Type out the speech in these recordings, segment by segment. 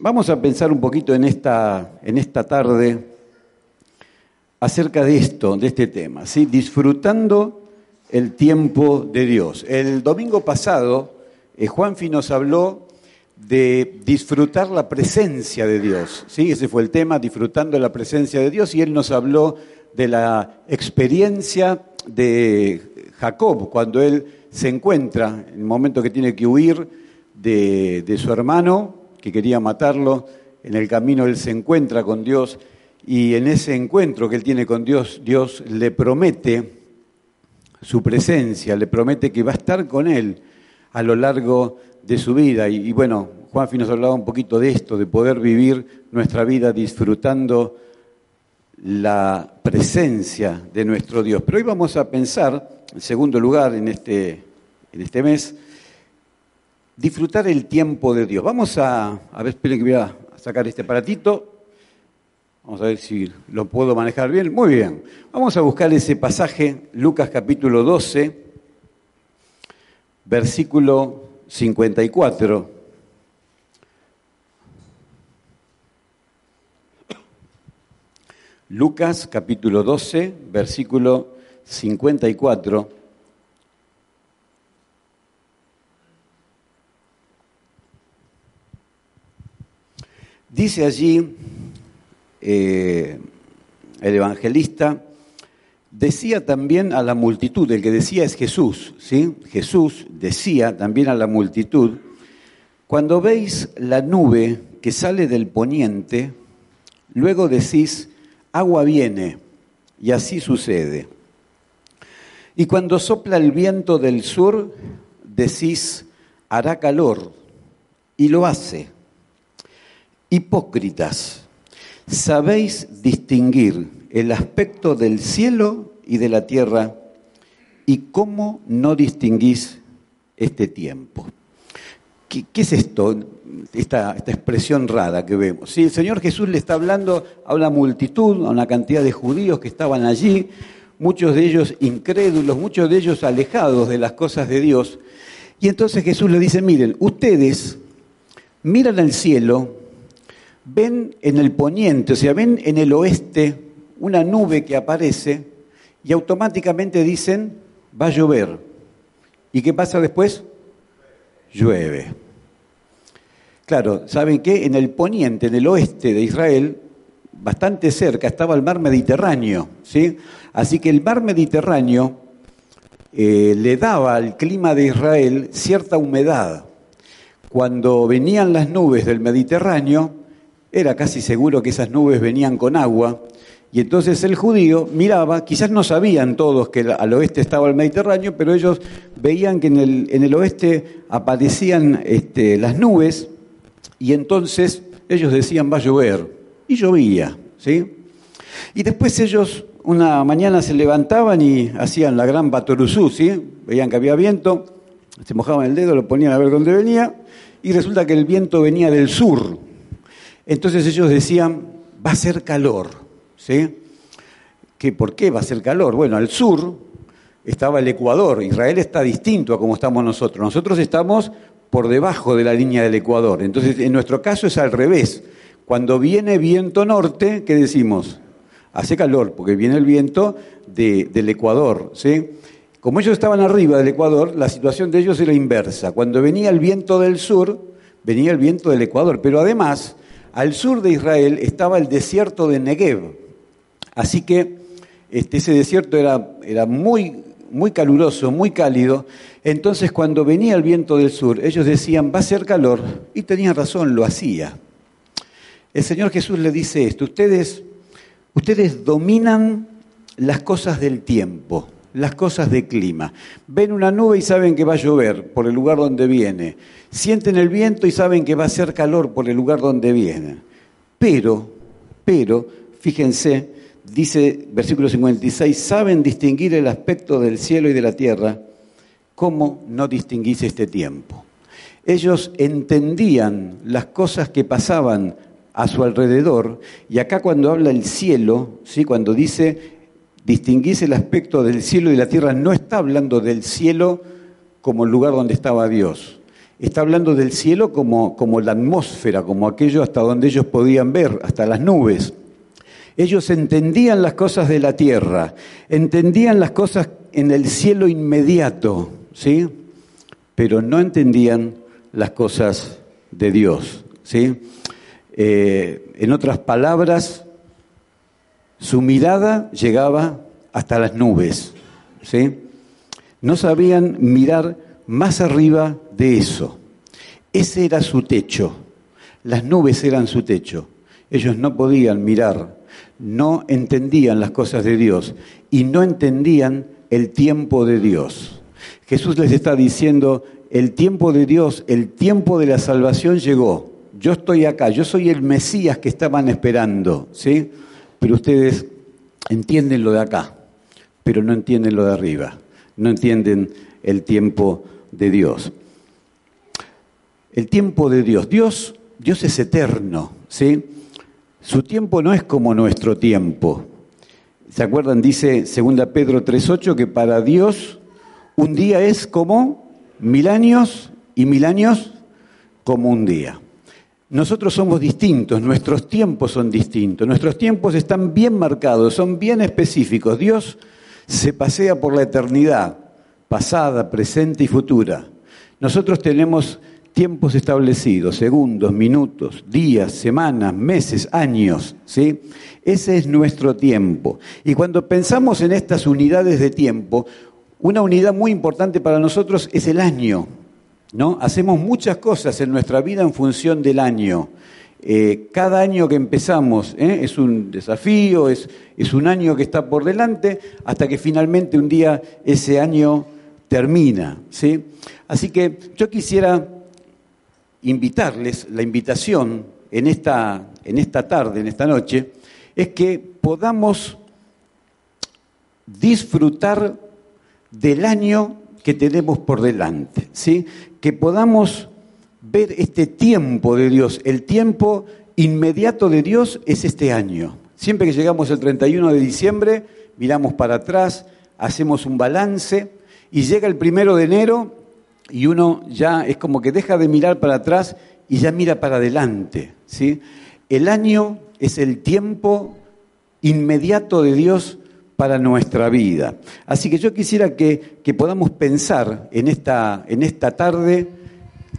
Vamos a pensar un poquito en esta, en esta tarde acerca de esto, de este tema, ¿sí? disfrutando el tiempo de Dios. El domingo pasado, eh, Juanfi nos habló de disfrutar la presencia de Dios. ¿sí? Ese fue el tema, disfrutando la presencia de Dios, y él nos habló de la experiencia de Jacob, cuando él se encuentra, en el momento que tiene que huir de, su hermano, que quería matarlo. En el camino él se encuentra con Dios y en ese encuentro que él tiene con Dios, Dios le promete su presencia, le promete que va a estar con él a lo largo de su vida. Y, bueno, Juanfi nos hablaba un poquito de esto, de poder vivir nuestra vida disfrutando la presencia de nuestro Dios. Pero hoy vamos a pensar, en segundo lugar, en este, en este mes, disfrutar el tiempo de Dios. Vamos a, a ver, esperen que voy a sacar este aparatito. Vamos a ver si lo puedo manejar bien. Muy bien. Vamos a buscar ese pasaje, Lucas capítulo 12, versículo 54. Lucas capítulo 12, versículo 54. Dice allí eh, el evangelista, decía también a la multitud, el que decía es Jesús, ¿sí? Jesús decía también a la multitud, cuando veis la nube que sale del poniente, luego decís, agua viene, y así sucede. Y cuando sopla el viento del sur, decís, hará calor, y lo hace. Hipócritas, sabéis distinguir el aspecto del cielo y de la tierra y cómo no distinguís este tiempo. ¿Qué, es esto? Esta, expresión rara que vemos. Sí, el Señor Jesús le está hablando a una multitud, a una cantidad de judíos que estaban allí, muchos de ellos incrédulos, muchos de ellos alejados de las cosas de Dios. Y entonces Jesús le dice, miren, ustedes miran al cielo ven en el poniente, o sea, ven en el oeste una nube que aparece y automáticamente dicen, va a llover. ¿Y qué pasa después? Llueve. Claro, ¿saben qué? En el poniente, en el oeste de Israel, bastante cerca, estaba el mar Mediterráneo, ¿sí? Así que el mar Mediterráneo eh, le daba al clima de Israel cierta humedad. Cuando venían las nubes del Mediterráneo, era casi seguro que esas nubes venían con agua, y entonces el judío miraba, quizás no sabían todos que al oeste estaba el Mediterráneo, pero ellos veían que en el, oeste aparecían este, las nubes, y entonces ellos decían va a llover, y llovía, ¿sí? Y después ellos una mañana se levantaban y hacían la gran batoruzú, ¿sí? Veían que había viento, se mojaban el dedo, lo ponían a ver dónde venía, y resulta que el viento venía del sur, entonces ellos decían, va a ser calor, ¿sí? ¿Qué, ¿Por qué va a ser calor? Bueno, al sur estaba el Ecuador, Israel está distinto a como estamos nosotros, nosotros estamos por debajo de la línea del Ecuador, entonces en nuestro caso es al revés, cuando viene viento norte, ¿qué decimos? Hace calor, porque viene el viento del Ecuador, ¿sí? Como ellos estaban arriba del Ecuador, la situación de ellos era inversa. Cuando venía el viento del sur, venía el viento del Ecuador. Pero además, al sur de Israel estaba el desierto de Negev. Así que este, ese desierto era, era muy, muy caluroso, muy cálido. Entonces cuando venía el viento del sur, ellos decían, va a ser calor. Y tenían razón, lo hacía. El Señor Jesús le dice esto, ustedes, ustedes dominan las cosas del tiempo. Las cosas de clima. Ven una nube y saben que va a llover por el lugar donde viene. Sienten el viento y saben que va a hacer calor por el lugar donde viene. Pero, pero, fíjense, dice versículo 56, saben distinguir el aspecto del cielo y de la tierra. ¿Cómo no distinguís este tiempo? Ellos entendían las cosas que pasaban a su alrededor, y acá cuando habla el cielo, ¿sí? cuando dice distinguís el aspecto del cielo y la tierra, no está hablando del cielo como el lugar donde estaba Dios. Está hablando del cielo como, como la atmósfera, como aquello hasta donde ellos podían ver, hasta las nubes. Ellos entendían las cosas de la tierra, entendían las cosas en el cielo inmediato, ¿sí? Pero no entendían las cosas de Dios, ¿sí? Eh, en otras palabras, su mirada llegaba hasta las nubes, ¿sí? No sabían mirar más arriba de eso. Ese era su techo. Las nubes eran su techo. Ellos no podían mirar, no entendían las cosas de Dios y no entendían el tiempo de Dios. Jesús les está diciendo, el tiempo de Dios, el tiempo de la salvación llegó. Yo estoy acá, yo soy el Mesías que estaban esperando, ¿sí? Pero ustedes entienden lo de acá, pero no entienden lo de arriba, no entienden el tiempo de Dios. El tiempo de Dios, Dios, Dios es eterno, ¿sí? Su tiempo no es como nuestro tiempo. ¿Se acuerdan? Dice 2 Pedro 3:8 que para Dios un día es como mil años y mil años como un día. Nosotros somos distintos, nuestros tiempos son distintos, nuestros tiempos están bien marcados, son bien específicos. Dios se pasea por la eternidad, pasada, presente y futura. Nosotros tenemos tiempos establecidos, segundos, minutos, días, semanas, meses, años, ¿sí? Ese es nuestro tiempo. Y cuando pensamos en estas unidades de tiempo, una unidad muy importante para nosotros es el año. ¿No? Hacemos muchas cosas en nuestra vida en función del año. Eh, cada año que empezamos ¿eh? es un desafío, es, un año que está por delante, hasta que finalmente un día ese año termina. ¿sí? Así que yo quisiera invitarles, la invitación en esta, en esta tarde, en esta noche, es que podamos disfrutar del año que tenemos por delante, ¿sí? que podamos ver este tiempo de Dios. El tiempo inmediato de Dios es este año. Siempre que llegamos el 31 de diciembre, miramos para atrás, hacemos un balance y llega el primero de enero y uno ya es como que deja de mirar para atrás y ya mira para adelante. ¿sí? El año es el tiempo inmediato de Dios para nuestra vida. Así que yo quisiera que, podamos pensar en esta, en esta tarde,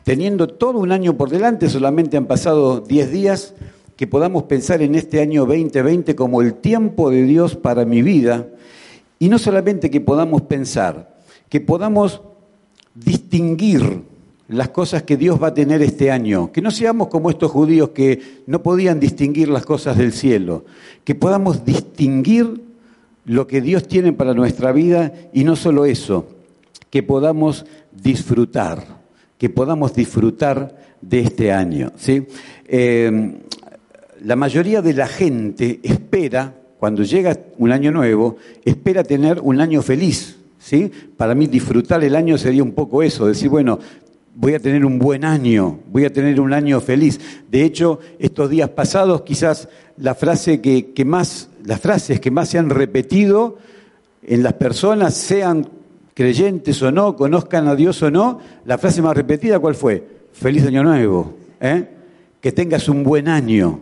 teniendo todo un año por delante, solamente han pasado 10 días, que podamos pensar en este año 2020 como el tiempo de Dios para mi vida, y no solamente que podamos pensar, que podamos distinguir las cosas que Dios va a tener este año, que no seamos como estos judíos que no podían distinguir las cosas del cielo, que podamos distinguir lo que Dios tiene para nuestra vida y no solo eso, que podamos disfrutar, que podamos disfrutar de este año. ¿sí? Eh, la mayoría de la gente espera, cuando llega un año nuevo, espera tener un año feliz. ¿sí? Para mí disfrutar el año sería un poco eso, decir, bueno, voy a tener un buen año, voy a tener un año feliz. De hecho, estos días pasados quizás la frase que, más las frases que más se han repetido en las personas, sean creyentes o no, conozcan a Dios o no, la frase más repetida, ¿cuál fue? Feliz año nuevo, ¿eh? que tengas un buen año.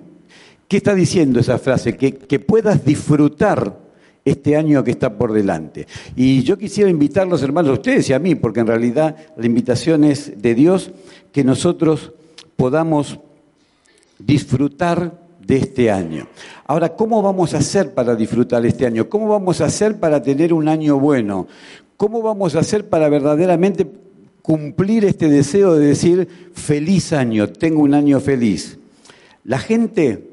¿Qué está diciendo esa frase? Que, que puedas disfrutar este año que está por delante. Y yo quisiera invitarlos, hermanos, a ustedes y a mí, porque en realidad la invitación es de Dios, que nosotros podamos disfrutar de este año. Ahora, ¿cómo vamos a hacer para disfrutar este año? ¿Cómo vamos a hacer para tener un año bueno? ¿Cómo vamos a hacer para verdaderamente cumplir este deseo de decir feliz año, tengo un año feliz? La gente,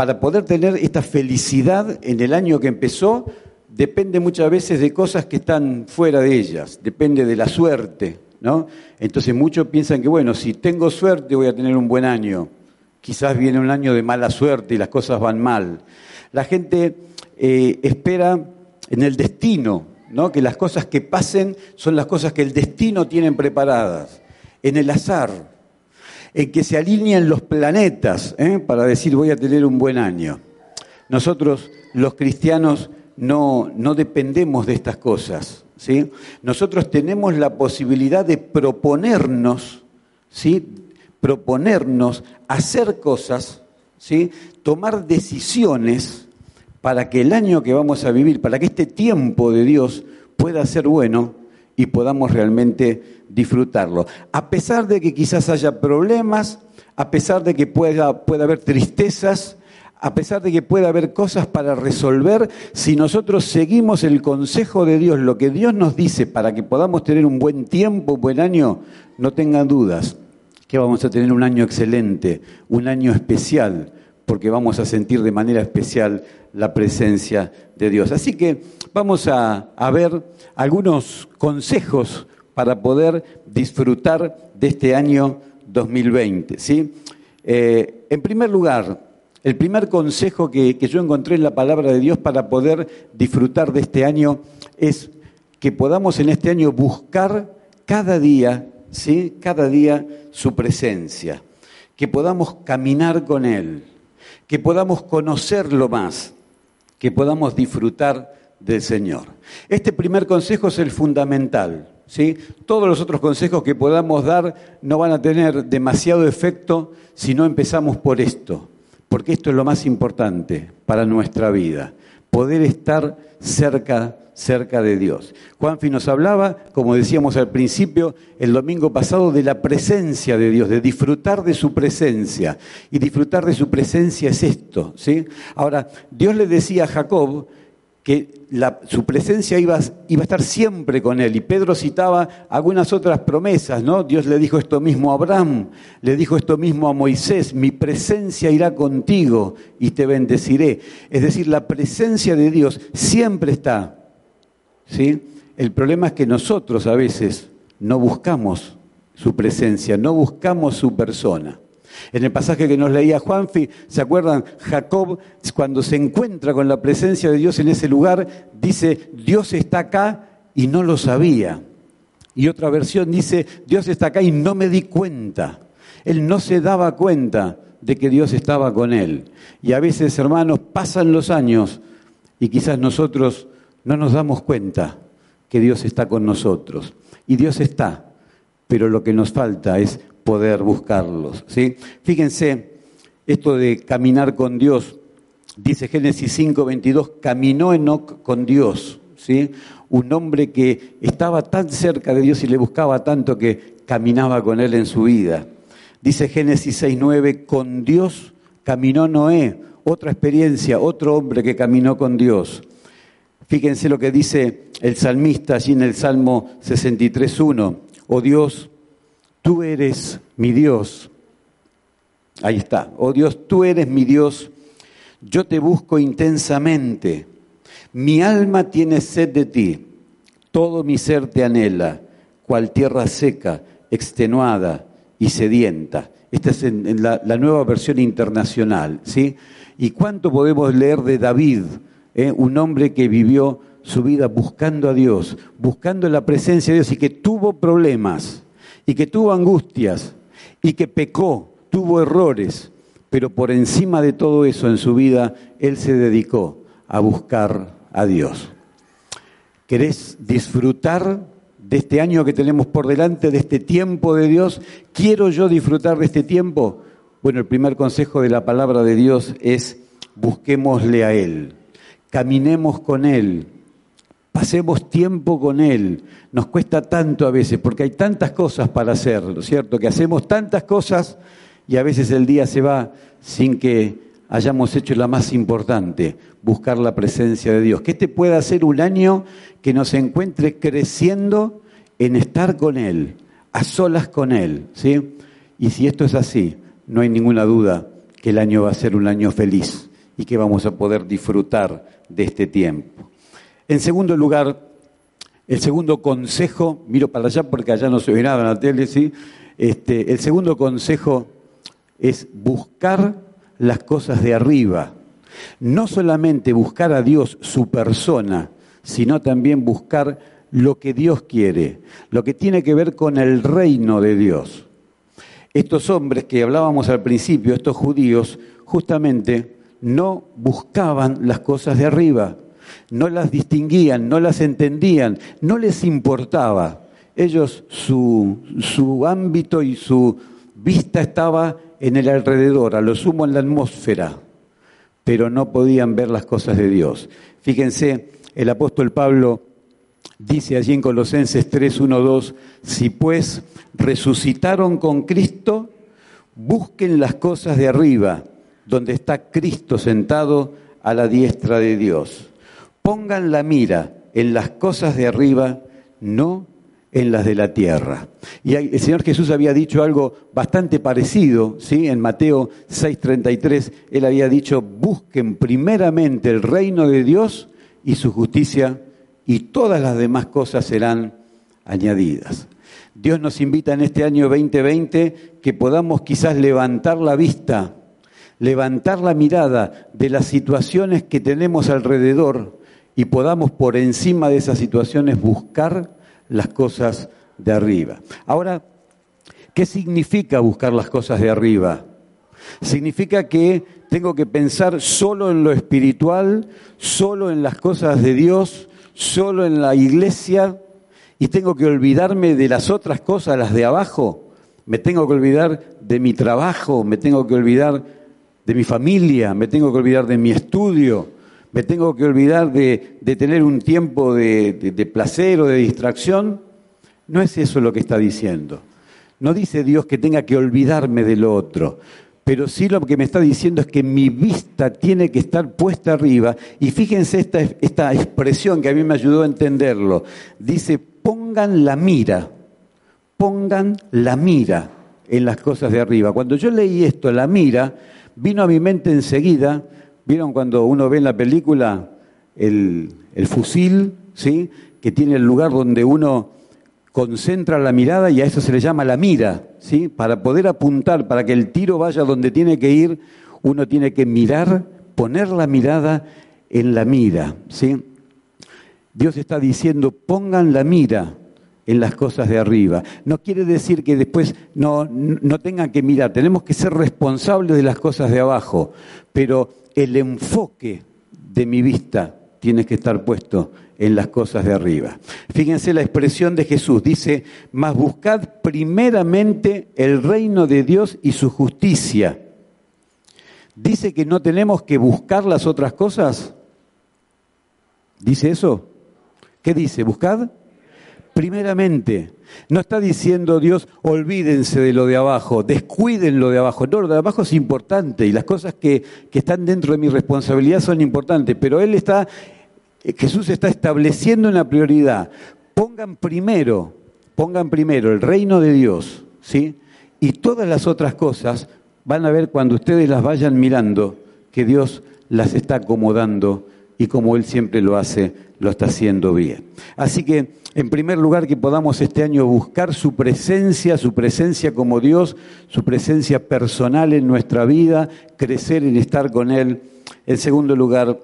para poder tener esta felicidad en el año que empezó, depende muchas veces de cosas que están fuera de ellas, depende de la suerte, ¿no? Entonces muchos piensan que, bueno, si tengo suerte voy a tener un buen año. Quizás viene un año de mala suerte y las cosas van mal. La gente eh, espera en el destino, ¿no? que las cosas que pasen son las cosas que el destino tiene preparadas, en el azar, en que se alineen los planetas ¿eh? para decir voy a tener un buen año. Nosotros, los cristianos, no, no dependemos de estas cosas. ¿sí? Nosotros tenemos la posibilidad de proponernos, ¿sí? proponernos hacer cosas, ¿sí? tomar decisiones para que el año que vamos a vivir, para que este tiempo de Dios pueda ser bueno y podamos realmente disfrutarlo. A pesar de que quizás haya problemas, a pesar de que pueda, pueda haber tristezas, a pesar de que pueda haber cosas para resolver, si nosotros seguimos el consejo de Dios, lo que Dios nos dice para que podamos tener un buen tiempo, un buen año, no tengan dudas que vamos a tener un año excelente, un año especial, porque vamos a sentir de manera especial la presencia de Dios. Así que vamos a, ver algunos consejos para poder disfrutar de este año 2020. ¿sí? Eh, en primer lugar, el primer consejo que, que yo encontré en la palabra de Dios para poder disfrutar de este año es que podamos en este año buscar cada día, ¿sí? cada día su presencia, que podamos caminar con Él, que podamos conocerlo más, que podamos disfrutar del Señor. Este primer consejo es el fundamental. ¿sí? Todos los otros consejos que podamos dar no van a tener demasiado efecto si no empezamos por esto, porque esto es lo más importante para nuestra vida, poder estar cerca cerca de Dios. Juanfi nos hablaba, como decíamos al principio, el domingo pasado, de la presencia de Dios, de disfrutar de su presencia. Y disfrutar de su presencia es esto, ¿sí? Ahora, Dios le decía a Jacob que su presencia iba, iba, a estar siempre con él. Y Pedro citaba algunas otras promesas, ¿no? Dios le dijo esto mismo a Abraham, le dijo esto mismo a Moisés, mi presencia irá contigo y te bendeciré. Es decir, la presencia de Dios siempre está ¿sí? El problema es que nosotros a veces no buscamos su presencia, no buscamos su persona. En el pasaje que nos leía Juanfi, ¿se acuerdan? Jacob, cuando se encuentra con la presencia de Dios en ese lugar, dice, Dios está acá y no lo sabía. Y otra versión dice, Dios está acá y no me di cuenta. Él no se daba cuenta de que Dios estaba con él. Y a veces, hermanos, pasan los años y quizás nosotros no nos damos cuenta que Dios está con nosotros. Y Dios está, pero lo que nos falta es poder buscarlos. ¿sí? Fíjense, esto de caminar con Dios, dice Génesis 5, 22, caminó Enoch con Dios. ¿sí? Un hombre que estaba tan cerca de Dios y le buscaba tanto que caminaba con él en su vida. Dice Génesis 6, 9, con Dios caminó Noé, otra experiencia, otro hombre que caminó con Dios. Fíjense lo que dice el salmista allí en el Salmo 63.1. Oh Dios, tú eres mi Dios. Ahí está. Oh Dios, tú eres mi Dios. Yo te busco intensamente. Mi alma tiene sed de ti. Todo mi ser te anhela, cual tierra seca, extenuada y sedienta. Esta es en, la, nueva versión internacional, ¿sí? ¿Y cuánto podemos leer de David? ¿eh? un hombre que vivió su vida buscando a Dios, buscando la presencia de Dios y que tuvo problemas y que tuvo angustias y que pecó, tuvo errores, pero por encima de todo eso en su vida, él se dedicó a buscar a Dios. ¿Querés disfrutar de este año que tenemos por delante, de este tiempo de Dios? ¿Quiero yo disfrutar de este tiempo? Bueno, el primer consejo de la palabra de Dios es busquémosle a Él caminemos con Él, pasemos tiempo con Él. Nos cuesta tanto a veces, porque hay tantas cosas para hacer, ¿no es cierto? Que hacemos tantas cosas y a veces el día se va sin que hayamos hecho la más importante, buscar la presencia de Dios. Que este pueda ser un año que nos encuentre creciendo en estar con Él, a solas con Él, ¿sí? Y si esto es así, no hay ninguna duda que el año va a ser un año feliz y que vamos a poder disfrutar de este tiempo. En segundo lugar, el segundo consejo, miro para allá porque allá no se ve nada en la tele, ¿sí? Este, el segundo consejo es buscar las cosas de arriba. No solamente buscar a Dios, su persona, sino también buscar lo que Dios quiere, lo que tiene que ver con el reino de Dios. Estos hombres que hablábamos al principio, estos judíos, justamente no buscaban las cosas de arriba, no las distinguían, no las entendían, no les importaba. Ellos, su, su ámbito y su vista estaba en el alrededor, a lo sumo en la atmósfera, pero no podían ver las cosas de Dios. Fíjense, el apóstol Pablo dice allí en Colosenses 3, 1, 2, si pues resucitaron con Cristo, busquen las cosas de arriba, donde está Cristo sentado a la diestra de Dios. Pongan la mira en las cosas de arriba, no en las de la tierra. Y el Señor Jesús había dicho algo bastante parecido, ¿sí? En Mateo 6:33 él había dicho, "Busquen primeramente el reino de Dios y su justicia, y todas las demás cosas serán añadidas." Dios nos invita en este año 2020 que podamos quizás levantar la vista, levantar la mirada de las situaciones que tenemos alrededor y podamos por encima de esas situaciones buscar las cosas de arriba. Ahora, ¿qué significa buscar las cosas de arriba? Significa que tengo que pensar solo en lo espiritual, solo en las cosas de Dios, solo en la iglesia y tengo que olvidarme de las otras cosas, las de abajo. Me tengo que olvidar de mi trabajo, me tengo que olvidar de mi familia, me tengo que olvidar de mi estudio, me tengo que olvidar de, tener un tiempo de, placer o de distracción. No es eso lo que está diciendo. No dice Dios que tenga que olvidarme de lo otro, pero sí lo que me está diciendo es que mi vista tiene que estar puesta arriba. Y fíjense esta, esta expresión que a mí me ayudó a entenderlo. Dice, pongan la mira, pongan la mira en las cosas de arriba. Cuando yo leí esto, la mira, vino a mi mente enseguida ¿Vieron cuando uno ve en la película el, fusil, ¿sí? que tiene el lugar donde uno concentra la mirada y a eso se le llama la mira, ¿sí? Para poder apuntar, para que el tiro vaya donde tiene que ir, uno tiene que mirar, poner la mirada en la mira, ¿sí? Dios está diciendo, pongan la mira en las cosas de arriba. No quiere decir que después no, no tengan que mirar, tenemos que ser responsables de las cosas de abajo, pero el enfoque de mi vista tiene que estar puesto en las cosas de arriba. Fíjense la expresión de Jesús, dice, mas buscad primeramente el reino de Dios y su justicia. Dice que no tenemos que buscar las otras cosas. ¿Dice eso? ¿Qué dice? Buscad primeramente. No está diciendo Dios, olvídense de lo de abajo, descuiden lo de abajo. No, lo de abajo es importante y las cosas que, que están dentro de mi responsabilidad son importantes, pero Él está, eh, Jesús está estableciendo una prioridad. Pongan primero, pongan primero el reino de Dios, ¿sí? Y todas las otras cosas van a ver cuando ustedes las vayan mirando que Dios las está acomodando y como Él siempre lo hace, lo está haciendo bien. Así que, en primer lugar, que podamos este año buscar su presencia, su presencia como Dios, su presencia personal en nuestra vida, crecer en estar con Él. En segundo lugar,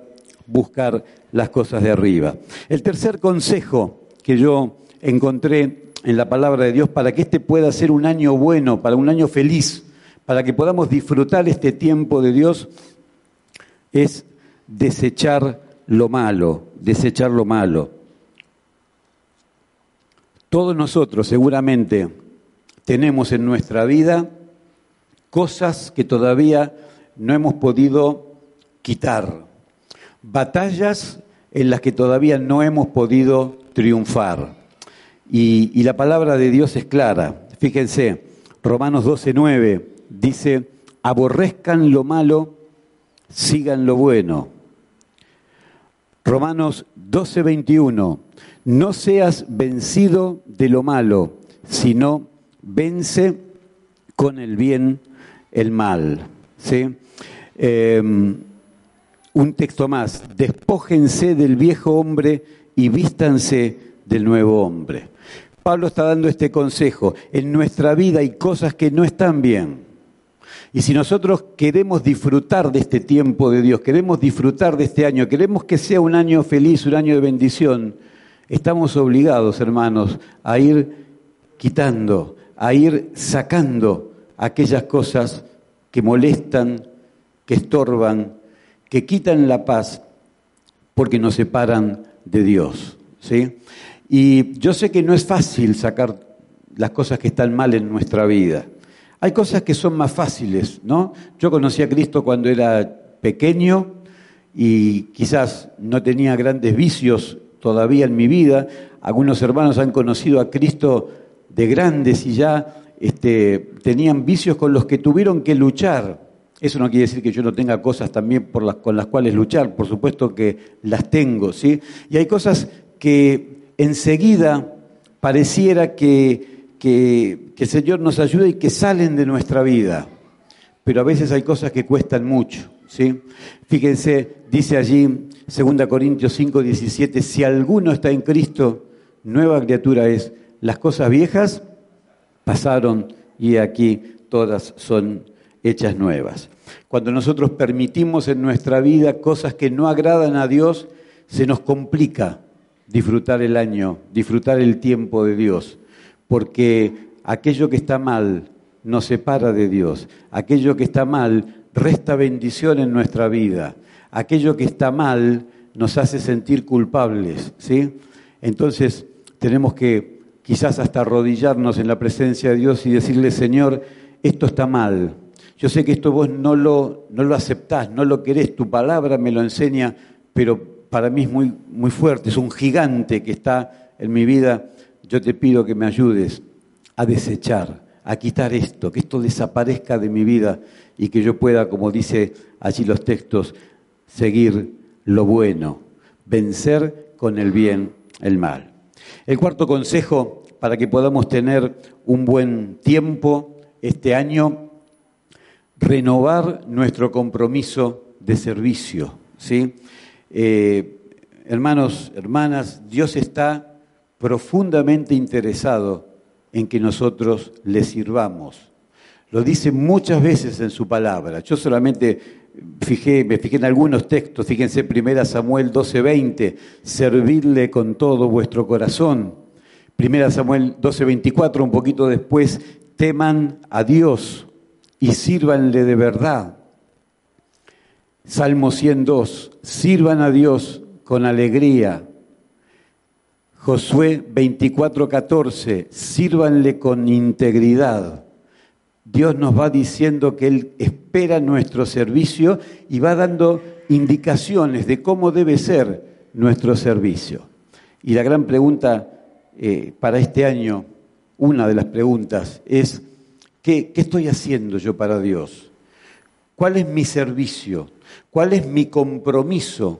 buscar las cosas de arriba. El tercer consejo que yo encontré en la palabra de Dios para que este pueda ser un año bueno, para un año feliz, para que podamos disfrutar este tiempo de Dios, es desechar lo malo, desechar lo malo. Todos nosotros seguramente tenemos en nuestra vida cosas que todavía no hemos podido quitar, batallas en las que todavía no hemos podido triunfar. Y, la palabra de Dios es clara. Fíjense, Romanos 12:9 dice, aborrezcan lo malo, sigan lo bueno. Romanos 12, 21. No seas vencido de lo malo, sino vence con el bien el mal. ¿sí? Em, un texto más, despójense del viejo hombre y vístanse del nuevo hombre. Pablo está dando este consejo. En nuestra vida hay cosas que no están bien. Y si nosotros queremos disfrutar de este tiempo de Dios, queremos disfrutar de este año, queremos que sea un año feliz, un año de bendición, estamos obligados, hermanos, a ir quitando, a ir sacando aquellas cosas que molestan, que estorban, que quitan la paz, porque nos separan de Dios. ¿sí? Y yo sé que no es fácil sacar las cosas que están mal en nuestra vida. Hay cosas que son más fáciles, ¿no? Yo conocí a Cristo cuando era pequeño y quizás no tenía grandes vicios todavía en mi vida. Algunos hermanos han conocido a Cristo de grandes y ya este, tenían vicios con los que tuvieron que luchar. Eso no quiere decir que yo no tenga cosas también por las, con las cuales luchar, por supuesto que las tengo, ¿sí? Y hay cosas que enseguida pareciera que que, el Señor nos ayude y que salen de nuestra vida. Pero a veces hay cosas que cuestan mucho. ¿sí? Fíjense, dice allí 2 Corintios 5, 17, si alguno está en Cristo, nueva criatura es. Las cosas viejas pasaron y aquí todas son hechas nuevas. Cuando nosotros permitimos en nuestra vida cosas que no agradan a Dios, se nos complica disfrutar el año, disfrutar el tiempo de Dios porque aquello que está mal nos separa de Dios, aquello que está mal resta bendición en nuestra vida, aquello que está mal nos hace sentir culpables, ¿sí? Entonces tenemos que quizás hasta arrodillarnos en la presencia de Dios y decirle, Señor, esto está mal. Yo sé que esto vos no lo, no lo aceptás, no lo querés, tu palabra me lo enseña, pero para mí es muy, muy fuerte, es un gigante que está en mi vida yo te pido que me ayudes a desechar, a quitar esto, que esto desaparezca de mi vida y que yo pueda, como dice allí los textos, seguir lo bueno, vencer con el bien el mal. El cuarto consejo para que podamos tener un buen tiempo este año, renovar nuestro compromiso de servicio. ¿sí? Eh, hermanos, hermanas, Dios está profundamente interesado en que nosotros le sirvamos. Lo dice muchas veces en su palabra. Yo solamente fijé, me fijé en algunos textos, fíjense 1 Samuel 12:20, servirle con todo vuestro corazón. 1 Samuel 12:24, un poquito después, teman a Dios y sírvanle de verdad. Salmo 102, sirvan a Dios con alegría Josué 24:14, sírvanle con integridad. Dios nos va diciendo que Él espera nuestro servicio y va dando indicaciones de cómo debe ser nuestro servicio. Y la gran pregunta eh, para este año, una de las preguntas, es, ¿qué, estoy haciendo yo para Dios? ¿Cuál es mi servicio? ¿Cuál es mi compromiso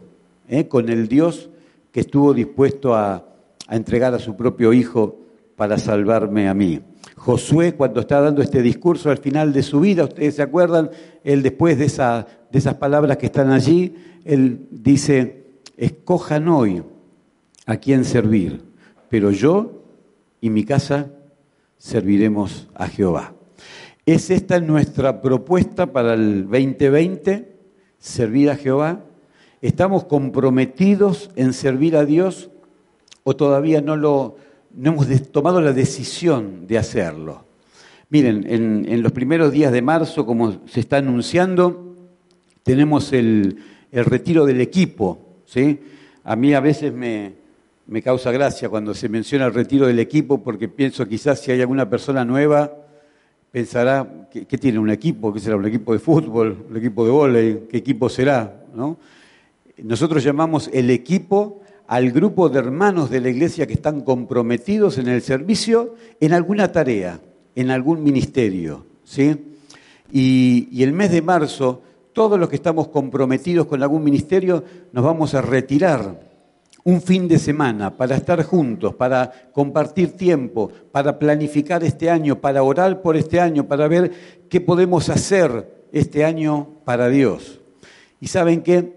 eh, con el Dios que estuvo dispuesto a a entregar a su propio hijo para salvarme a mí. Josué, cuando está dando este discurso al final de su vida, ustedes se acuerdan, él después de, de esas palabras que están allí, él dice, escojan hoy a quién servir, pero yo y mi casa serviremos a Jehová. ¿Es esta nuestra propuesta para el 2020? Servir a Jehová. ¿Estamos comprometidos en servir a Dios? O todavía no, lo, no hemos tomado la decisión de hacerlo. Miren, en, los primeros días de marzo, como se está anunciando, tenemos el, retiro del equipo. ¿sí? A mí a veces me, causa gracia cuando se menciona el retiro del equipo porque pienso quizás si hay alguna persona nueva pensará, ¿qué, tiene un equipo? ¿Qué será? ¿Un equipo de fútbol? ¿Un equipo de vóley? ¿Qué equipo será? ¿No? Nosotros llamamos el equipo al grupo de hermanos de la iglesia que están comprometidos en el servicio en alguna tarea, en algún ministerio. ¿sí? Y, el mes de marzo, todos los que estamos comprometidos con algún ministerio, nos vamos a retirar un fin de semana para estar juntos, para compartir tiempo, para planificar este año, para orar por este año, para ver qué podemos hacer este año para Dios. Y saben qué,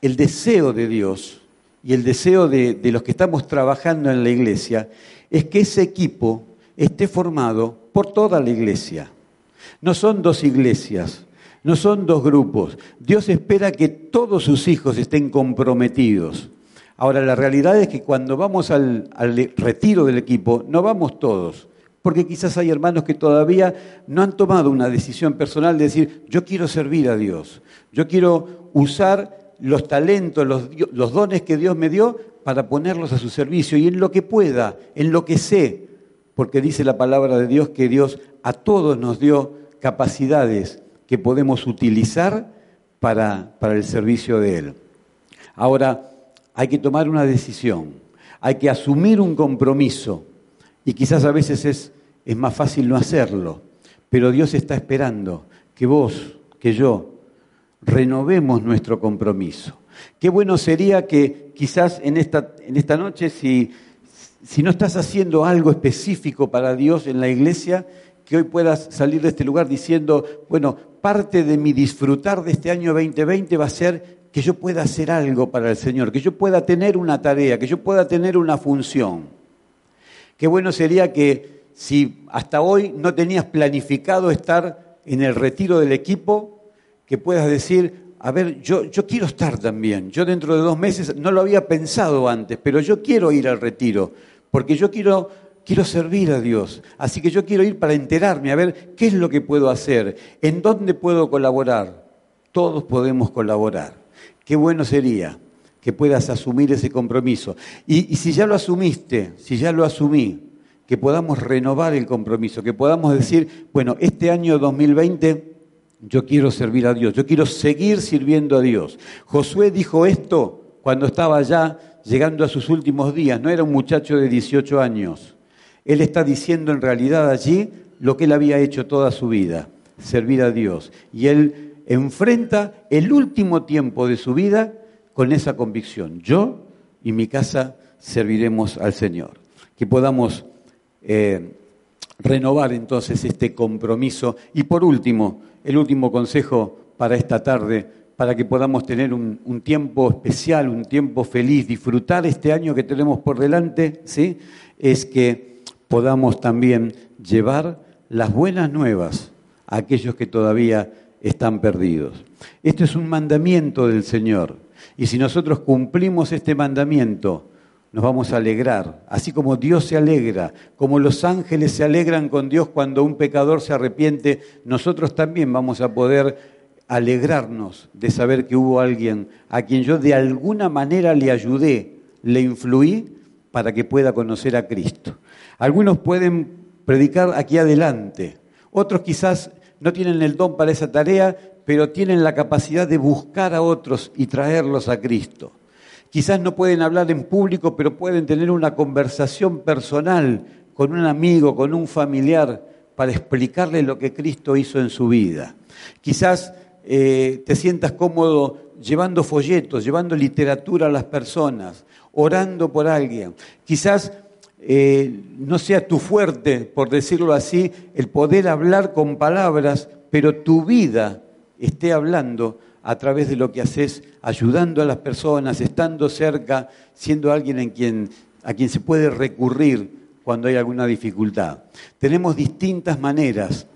el deseo de Dios y el deseo de, los que estamos trabajando en la iglesia es que ese equipo esté formado por toda la iglesia. No son dos iglesias, no son dos grupos. Dios espera que todos sus hijos estén comprometidos. Ahora, la realidad es que cuando vamos al, retiro del equipo, no vamos todos, porque quizás hay hermanos que todavía no han tomado una decisión personal de decir, yo quiero servir a Dios, yo quiero usar los talentos, los, los dones que Dios me dio para ponerlos a su servicio y en lo que pueda, en lo que sé, porque dice la palabra de Dios que Dios a todos nos dio capacidades que podemos utilizar para, para el servicio de Él. Ahora, hay que tomar una decisión, hay que asumir un compromiso y quizás a veces es, es más fácil no hacerlo, pero Dios está esperando que vos, que yo, renovemos nuestro compromiso. Qué bueno sería que quizás en esta, en esta noche, si, si no estás haciendo algo específico para Dios en la iglesia, que hoy puedas salir de este lugar diciendo, bueno, parte de mi disfrutar de este año 2020 va a ser que yo pueda hacer algo para el Señor, que yo pueda tener una tarea, que yo pueda tener una función. Qué bueno sería que si hasta hoy no tenías planificado estar en el retiro del equipo, que puedas decir, a ver, yo, yo quiero estar también. Yo dentro de dos meses no lo había pensado antes, pero yo quiero ir al retiro, porque yo quiero, quiero servir a Dios. Así que yo quiero ir para enterarme, a ver qué es lo que puedo hacer, en dónde puedo colaborar. Todos podemos colaborar. Qué bueno sería que puedas asumir ese compromiso. Y, si ya lo asumiste, si ya lo asumí, que podamos renovar el compromiso, que podamos decir, bueno, este año 2020 yo quiero servir a Dios, yo quiero seguir sirviendo a Dios. Josué dijo esto cuando estaba ya llegando a sus últimos días, no era un muchacho de 18 años. Él está diciendo en realidad allí lo que él había hecho toda su vida, servir a Dios. Y él enfrenta el último tiempo de su vida con esa convicción. Yo y mi casa serviremos al Señor. Que podamos eh, renovar entonces este compromiso. Y por último, el último consejo para esta tarde, para que podamos tener un, tiempo especial, un tiempo feliz, disfrutar este año que tenemos por delante, ¿sí? es que podamos también llevar las buenas nuevas a aquellos que todavía están perdidos. Esto es un mandamiento del Señor. Y si nosotros cumplimos este mandamiento, nos vamos a alegrar, así como Dios se alegra, como los ángeles se alegran con Dios cuando un pecador se arrepiente, nosotros también vamos a poder alegrarnos de saber que hubo alguien a quien yo de alguna manera le ayudé, le influí para que pueda conocer a Cristo. Algunos pueden predicar aquí adelante, otros quizás no tienen el don para esa tarea, pero tienen la capacidad de buscar a otros y traerlos a Cristo. Quizás no pueden hablar en público, pero pueden tener una conversación personal con un amigo, con un familiar, para explicarle lo que Cristo hizo en su vida. Quizás eh, te sientas cómodo llevando folletos, llevando literatura a las personas, orando por alguien. Quizás eh, no sea tu fuerte, por decirlo así, el poder hablar con palabras, pero tu vida esté hablando a través de lo que haces, ayudando a las personas, estando cerca, siendo alguien en quien, a quien se puede recurrir cuando hay alguna dificultad. Tenemos distintas maneras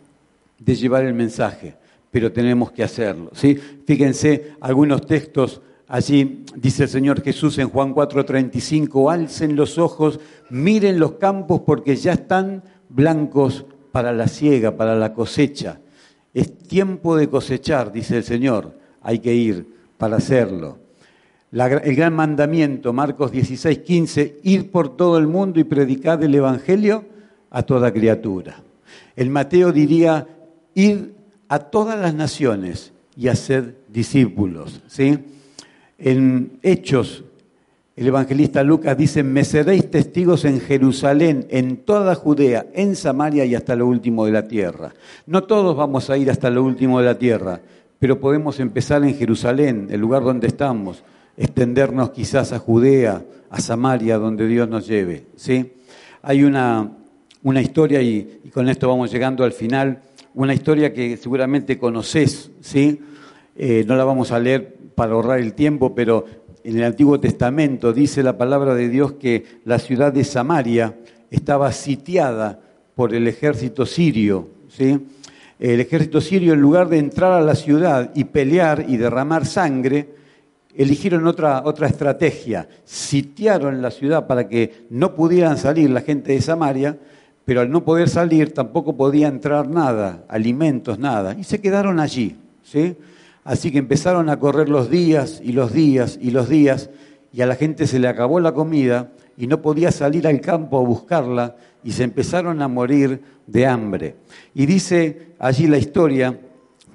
de llevar el mensaje, pero tenemos que hacerlo. ¿sí? Fíjense algunos textos Allí dice el Señor Jesús en Juan 4:35, alcen los ojos, miren los campos porque ya están blancos para la siega, para la cosecha. Es tiempo de cosechar, dice el Señor, hay que ir para hacerlo. el gran mandamiento, Marcos 16:15, ir por todo el mundo y predicar el Evangelio a toda criatura. El Mateo diría, ir a todas las naciones y hacer discípulos. ¿sí? En Hechos, el evangelista Lucas dice, me seréis testigos en Jerusalén, en toda Judea, en Samaria y hasta lo último de la tierra. No todos vamos a ir hasta lo último de la tierra, pero podemos empezar en Jerusalén, el lugar donde estamos, extendernos quizás a Judea, a Samaria, donde Dios nos lleve. ¿sí? Hay una, una historia, y, con esto vamos llegando al final, una historia que seguramente conoces, ¿sí? Eh, no la vamos a leer para ahorrar el tiempo, pero en el Antiguo Testamento dice la palabra de Dios que la ciudad de Samaria estaba sitiada por el ejército sirio. ¿sí? El ejército sirio, en lugar de entrar a la ciudad y pelear y derramar sangre, eligieron otra, otra estrategia. Sitiaron la ciudad para que no pudieran salir la gente de Samaria, pero al no poder salir tampoco podía entrar nada, alimentos, nada, y se quedaron allí. ¿sí? Así que empezaron a correr los días y los días y los días, y a la gente se le acabó la comida y no podía salir al campo a buscarla, y se empezaron a morir de hambre. Y dice allí la historia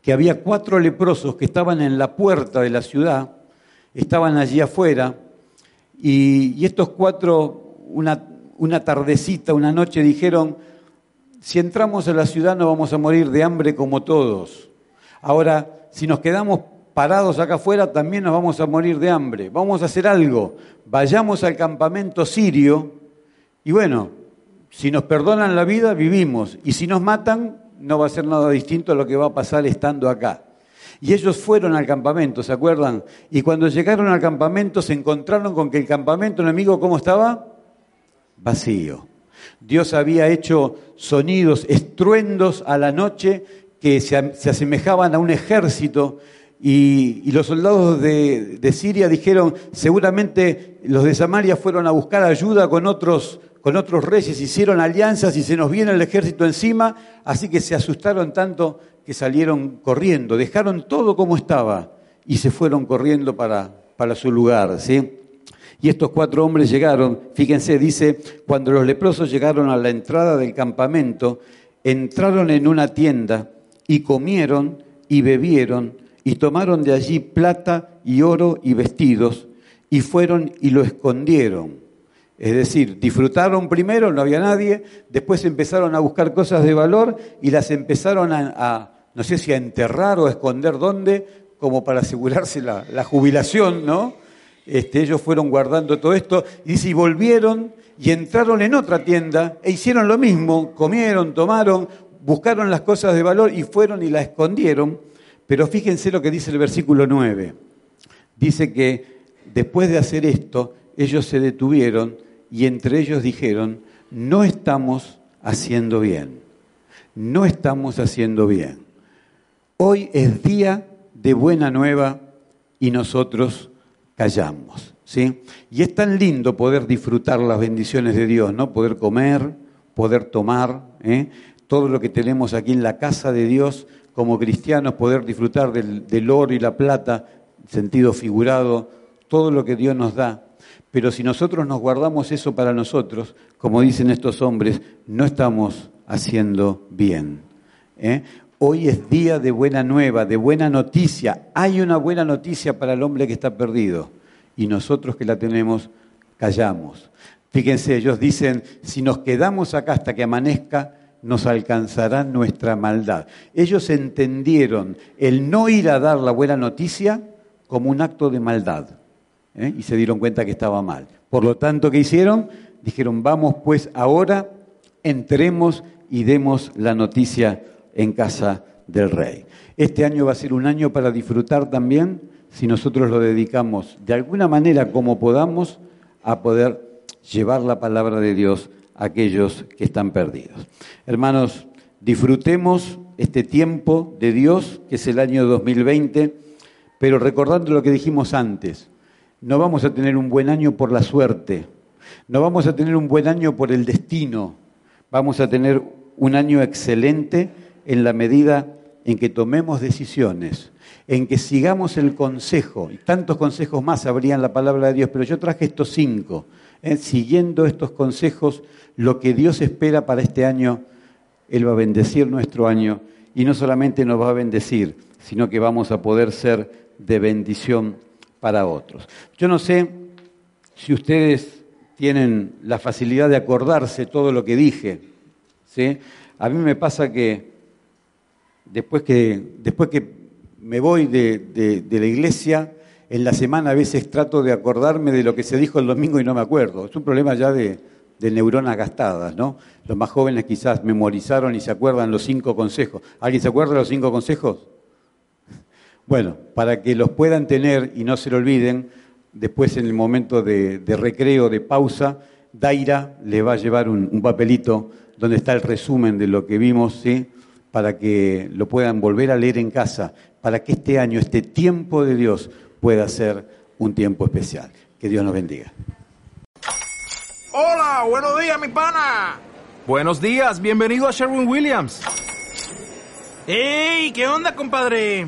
que había cuatro leprosos que estaban en la puerta de la ciudad, estaban allí afuera, y, estos cuatro, una, tardecita, una noche, dijeron, si entramos a la ciudad no vamos a morir de hambre como todos. Ahora, si nos quedamos parados acá afuera, también nos vamos a morir de hambre. Vamos a hacer algo. Vayamos al campamento sirio y bueno, si nos perdonan la vida, vivimos. Y si nos matan, no va a ser nada distinto a lo que va a pasar estando acá. Y ellos fueron al campamento, ¿se acuerdan? Y cuando llegaron al campamento se encontraron con que el campamento enemigo, ¿cómo estaba? Vacío. Dios había hecho sonidos, estruendos a la noche que se, asemejaban a un ejército y, los soldados de, de, Siria dijeron, seguramente los de Samaria fueron a buscar ayuda con otros, con otros reyes, hicieron alianzas y se nos viene el ejército encima, así que se asustaron tanto que salieron corriendo, dejaron todo como estaba y se fueron corriendo para, para su lugar. ¿sí? Y estos cuatro hombres llegaron, fíjense, dice, cuando los leprosos llegaron a la entrada del campamento, entraron en una tienda y comieron y bebieron y tomaron de allí plata y oro y vestidos y fueron y lo escondieron. Es decir, disfrutaron primero, no había nadie, después empezaron a buscar cosas de valor y las empezaron a, no sé si a enterrar o a esconder dónde, como para asegurarse la, jubilación, ¿no? Este, ellos fueron guardando todo esto y dice, y volvieron y entraron en otra tienda e hicieron lo mismo, comieron, tomaron, buscaron las cosas de valor y fueron y las escondieron. Pero fíjense lo que dice el versículo 9. Dice que después de hacer esto, ellos se detuvieron y entre ellos dijeron, no estamos haciendo bien, no estamos haciendo bien. Hoy es día de buena nueva y nosotros callamos. ¿sí? Y es tan lindo poder disfrutar las bendiciones de Dios, ¿no? Poder comer, poder tomar, ¿eh? todo lo que tenemos aquí en la casa de Dios como cristianos, poder disfrutar del, oro y la plata, sentido figurado, todo lo que Dios nos da. Pero si nosotros nos guardamos eso para nosotros, como dicen estos hombres, no estamos haciendo bien. ¿eh? Hoy es día de buena nueva, de buena noticia. Hay una buena noticia para el hombre que está perdido. Y nosotros que la tenemos, callamos. Fíjense, ellos dicen, si nos quedamos acá hasta que amanezca, nos alcanzará nuestra maldad. Ellos entendieron el no ir a dar la buena noticia como un acto de maldad ¿eh? y se dieron cuenta que estaba mal. Por lo tanto, ¿qué hicieron? Dijeron, vamos pues ahora, entremos y demos la noticia en casa del rey. Este año va a ser un año para disfrutar también, si nosotros lo dedicamos de alguna manera como podamos, a poder llevar la palabra de Dios aquellos que están perdidos. Hermanos, disfrutemos este tiempo de Dios, que es el año 2020, pero recordando lo que dijimos antes, no vamos a tener un buen año por la suerte, no vamos a tener un buen año por el destino, vamos a tener un año excelente en la medida en que tomemos decisiones, en que sigamos el consejo, y tantos consejos más habrían la palabra de Dios, pero yo traje estos cinco, ¿eh? siguiendo estos consejos lo que Dios espera para este año, Él va a bendecir nuestro año. Y no solamente nos va a bendecir, sino que vamos a poder ser de bendición para otros. Yo no sé si ustedes tienen la facilidad de acordarse todo lo que dije. ¿sí? A mí me pasa que después que, después que me voy de, de la iglesia, en la semana a veces trato de acordarme de lo que se dijo el domingo y no me acuerdo. Es un problema ya de, de neuronas gastadas, ¿no? Los más jóvenes quizás memorizaron y se acuerdan los cinco consejos. ¿Alguien se acuerda de los cinco consejos? Bueno, para que los puedan tener y no se lo olviden, después en el momento de, recreo, de pausa, Daira le va a llevar un, papelito donde está el resumen de lo que vimos, ¿sí? para que lo puedan volver a leer en casa, para que este año, este tiempo de Dios, pueda ser un tiempo especial. Que Dios nos bendiga. Hola, buenos días, mi pana. Buenos días, bienvenido a Sherwin Williams. ¡Ey! ¿Qué onda, compadre?